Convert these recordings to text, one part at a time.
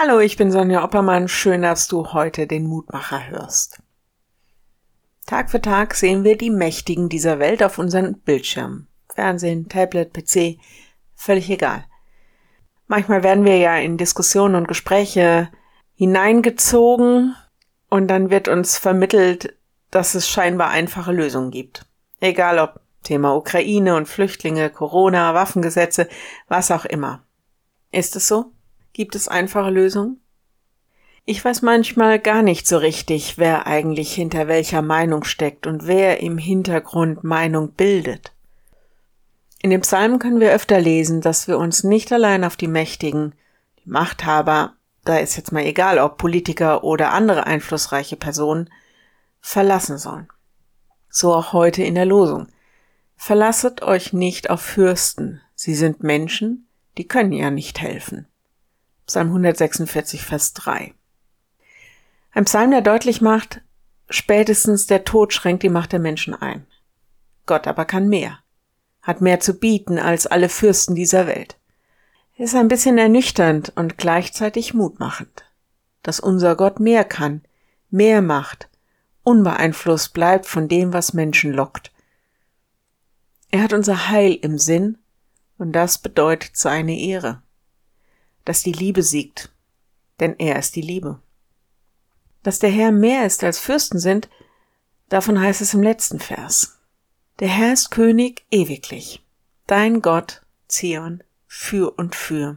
Hallo, ich bin Sonja Oppermann. Schön, dass du heute den Mutmacher hörst. Tag für Tag sehen wir die Mächtigen dieser Welt auf unseren Bildschirmen. Fernsehen, Tablet, PC, völlig egal. Manchmal werden wir ja in Diskussionen und Gespräche hineingezogen und dann wird uns vermittelt, dass es scheinbar einfache Lösungen gibt. Egal ob Thema Ukraine und Flüchtlinge, Corona, Waffengesetze, was auch immer. Ist es so? Gibt es einfache Lösungen? Ich weiß manchmal gar nicht so richtig, wer eigentlich hinter welcher Meinung steckt und wer im Hintergrund Meinung bildet. In dem Psalm können wir öfter lesen, dass wir uns nicht allein auf die Mächtigen, die Machthaber, da ist jetzt mal egal, ob Politiker oder andere einflussreiche Personen, verlassen sollen. So auch heute in der Losung. Verlasset euch nicht auf Fürsten, sie sind Menschen, die können ja nicht helfen. Psalm 146, Vers 3. Ein Psalm, der deutlich macht, spätestens der Tod schränkt die Macht der Menschen ein. Gott aber kann mehr, hat mehr zu bieten als alle Fürsten dieser Welt. Ist ein bisschen ernüchternd und gleichzeitig mutmachend, dass unser Gott mehr kann, mehr macht, unbeeinflusst bleibt von dem, was Menschen lockt. Er hat unser Heil im Sinn und das bedeutet seine Ehre dass die Liebe siegt, denn er ist die Liebe. Dass der Herr mehr ist als Fürsten sind, davon heißt es im letzten Vers. Der Herr ist König ewiglich, dein Gott, Zion, für und für.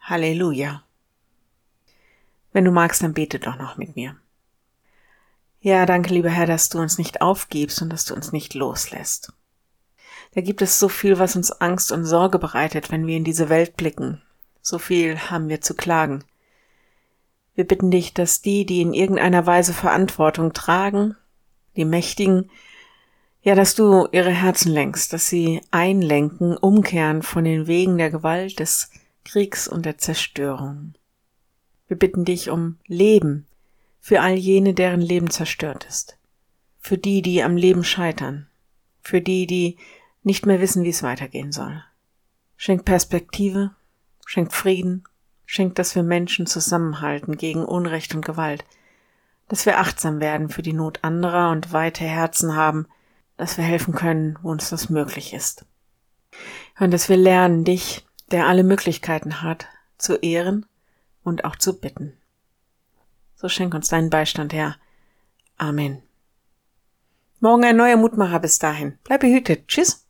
Halleluja. Wenn du magst, dann bete doch noch mit mir. Ja, danke, lieber Herr, dass du uns nicht aufgibst und dass du uns nicht loslässt. Da gibt es so viel, was uns Angst und Sorge bereitet, wenn wir in diese Welt blicken, so viel haben wir zu klagen. Wir bitten dich, dass die, die in irgendeiner Weise Verantwortung tragen, die Mächtigen, ja, dass du ihre Herzen lenkst, dass sie einlenken, umkehren von den Wegen der Gewalt, des Kriegs und der Zerstörung. Wir bitten dich um Leben für all jene, deren Leben zerstört ist, für die, die am Leben scheitern, für die, die nicht mehr wissen, wie es weitergehen soll. Schenk Perspektive, schenkt Frieden, schenkt, dass wir Menschen zusammenhalten gegen Unrecht und Gewalt, dass wir achtsam werden für die Not anderer und weite Herzen haben, dass wir helfen können, wo uns das möglich ist. Und dass wir lernen, dich, der alle Möglichkeiten hat, zu ehren und auch zu bitten. So schenk uns deinen Beistand, Herr. Amen. Morgen ein neuer Mutmacher bis dahin. Bleib behütet. Tschüss.